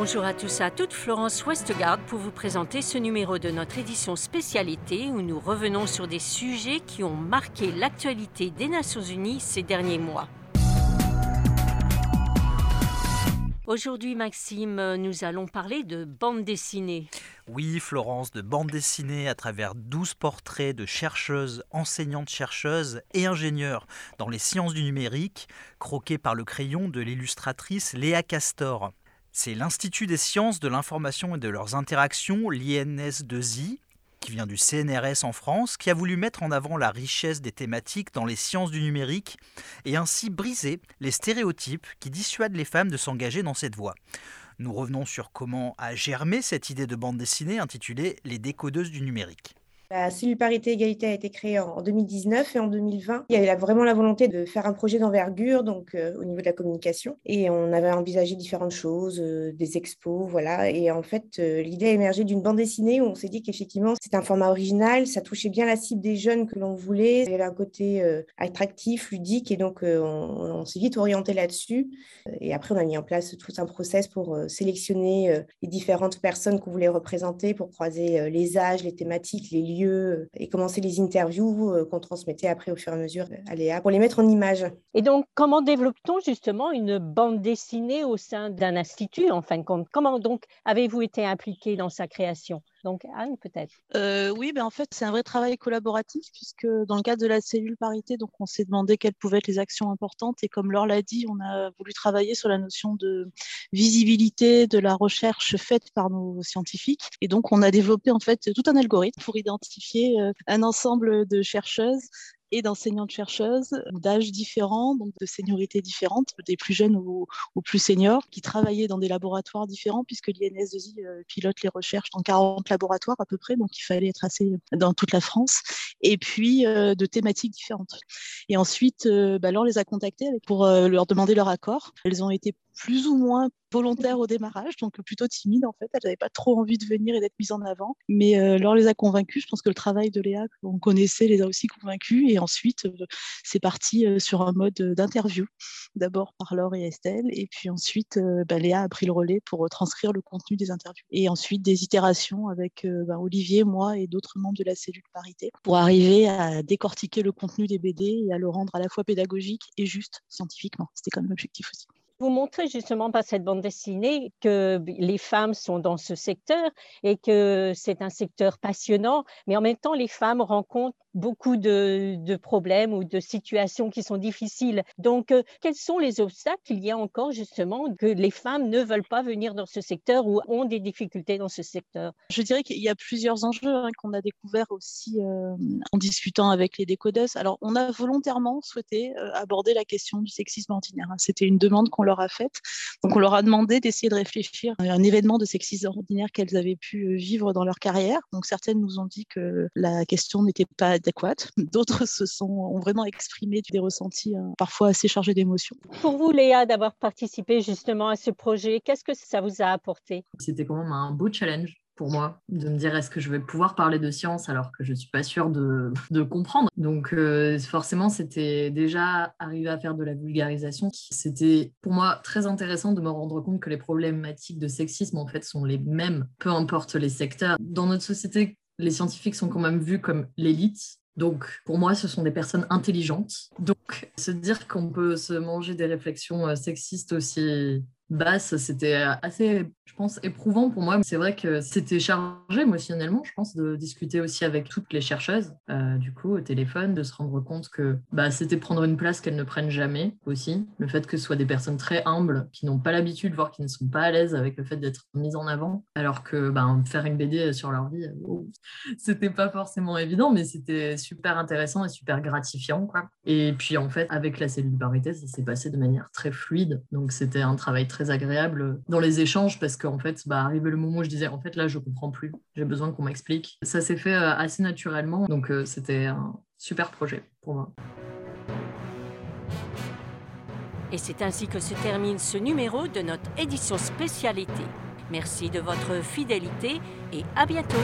Bonjour à tous à toutes, Florence Westgard pour vous présenter ce numéro de notre édition spécialité où nous revenons sur des sujets qui ont marqué l'actualité des Nations Unies ces derniers mois. Aujourd'hui, Maxime, nous allons parler de bande dessinée. Oui, Florence, de bande dessinée à travers 12 portraits de chercheuses, enseignantes-chercheuses et ingénieurs dans les sciences du numérique, croqués par le crayon de l'illustratrice Léa Castor. C'est l'Institut des sciences de l'information et de leurs interactions, l'INS2I, qui vient du CNRS en France, qui a voulu mettre en avant la richesse des thématiques dans les sciences du numérique et ainsi briser les stéréotypes qui dissuadent les femmes de s'engager dans cette voie. Nous revenons sur comment a germé cette idée de bande dessinée intitulée Les décodeuses du numérique. La cellule parité égalité a été créée en 2019 et en 2020. Il y avait vraiment la volonté de faire un projet d'envergure donc euh, au niveau de la communication et on avait envisagé différentes choses, euh, des expos, voilà. Et en fait, euh, l'idée a émergé d'une bande dessinée où on s'est dit qu'effectivement c'était un format original, ça touchait bien la cible des jeunes que l'on voulait. Il y avait un côté attractif, ludique et donc on, on s'est vite orienté là-dessus. Et après, on a mis en place tout un process pour sélectionner les différentes personnes qu'on voulait représenter, pour croiser les âges, les thématiques, les lieux euh, et commencer les interviews euh, qu'on transmettait après au fur et à mesure à Léa pour les mettre en image. Et donc, comment développe-t-on justement une bande dessinée au sein d'un institut en fin de compte? Comment donc avez-vous été impliqué dans sa création? Donc Anne, peut-être. Euh, oui, ben en fait, c'est un vrai travail collaboratif puisque dans le cadre de la cellule parité, donc on s'est demandé quelles pouvaient être les actions importantes et comme Laure l'a dit, on a voulu travailler sur la notion de visibilité de la recherche faite par nos scientifiques et donc on a développé en fait tout un algorithme pour identifier euh, un ensemble de chercheuses et d'enseignantes-chercheuses d'âges différents, donc de seniorités différentes, des plus jeunes aux, plus seniors, qui travaillaient dans des laboratoires différents, puisque l'INS2I euh, pilote les recherches dans 40 laboratoires à peu près, donc il fallait être assez dans toute la France, et puis euh, de thématiques différentes. Et ensuite, euh, bah, les a contactés pour leur demander leur accord. Elles ont été plus ou moins volontaires au démarrage, donc plutôt timides en fait. Elles n'avaient pas trop envie de venir et d'être mises en avant. Mais euh, Laure les a convaincus. Je pense que le travail de Léa, qu'on connaissait, les a aussi convaincus. Et ensuite, euh, c'est parti euh, sur un mode d'interview, d'abord par Laure et Estelle. Et puis ensuite, bah, Léa a pris le relais pour transcrire le contenu des interviews. Et ensuite, des itérations avec bah, Olivier, moi et d'autres membres de la cellule parité pour arriver à décortiquer le contenu des BD et à le rendre à la fois pédagogique et juste scientifiquement. C'était quand même l'objectif aussi. Vous montrez justement par cette bande dessinée que les femmes sont dans ce secteur et que c'est un secteur passionnant, mais en même temps, les femmes rencontrent beaucoup de, problèmes ou de situations qui sont difficiles. Donc, euh, quels sont les obstacles qu'il y a encore justement que les femmes ne veulent pas venir dans ce secteur ou ont des difficultés dans ce secteur? Je dirais qu'il y a plusieurs enjeux hein, qu'on a découverts aussi euh, en discutant avec les décodeuses. Alors, on a volontairement souhaité euh, aborder la question du sexisme ordinaire. C'était une demande qu'on leur a faite. Donc, on leur a demandé d'essayer de réfléchir à un événement de sexisme ordinaire qu'elles avaient pu vivre dans leur carrière. Donc, certaines nous ont dit que la question n'était pas D'autres se sont, ont vraiment exprimé des ressentis hein, parfois assez chargés d'émotions. Pour vous, Léa, d'avoir participé justement à ce projet, qu'est-ce que ça vous a apporté? C'était quand même un beau challenge pour moi de me dire est-ce que je vais pouvoir parler de science alors que je ne suis pas sûre de, de comprendre? Donc euh, forcément, c'était déjà arriver à faire de la vulgarisation. C'était pour moi très intéressant de me rendre compte que les problématiques de sexisme en fait sont les mêmes, peu importe les secteurs. Dans notre société, les scientifiques sont quand même vus comme l'élite. Donc, pour moi, ce sont des personnes intelligentes. Donc, se dire qu'on peut se manger des réflexions euh, sexistes aussi basse, c'était assez, je pense, éprouvant pour moi. C'est vrai que c'était chargé émotionnellement, je pense, de discuter aussi avec toutes les chercheuses, euh, du coup, au téléphone, de se rendre compte que bah, c'était prendre une place qu'elles ne prennent jamais aussi. Le fait que ce soit des personnes très humbles, qui n'ont pas l'habitude, voire qui ne sont pas à l'aise avec le fait d'être mises en avant, alors que bah, faire une BD sur leur vie, oh, c'était pas forcément évident, mais c'était super intéressant et super gratifiant. Quoi. Et puis, en fait, avec la cellule parité, ça s'est passé de manière très fluide. Donc, c'était un travail très agréable dans les échanges parce qu'en fait, bah, arrivé le moment où je disais en fait là, je comprends plus, j'ai besoin qu'on m'explique. Ça s'est fait euh, assez naturellement, donc euh, c'était un super projet pour moi. Et c'est ainsi que se termine ce numéro de notre édition spécialité. Merci de votre fidélité et à bientôt.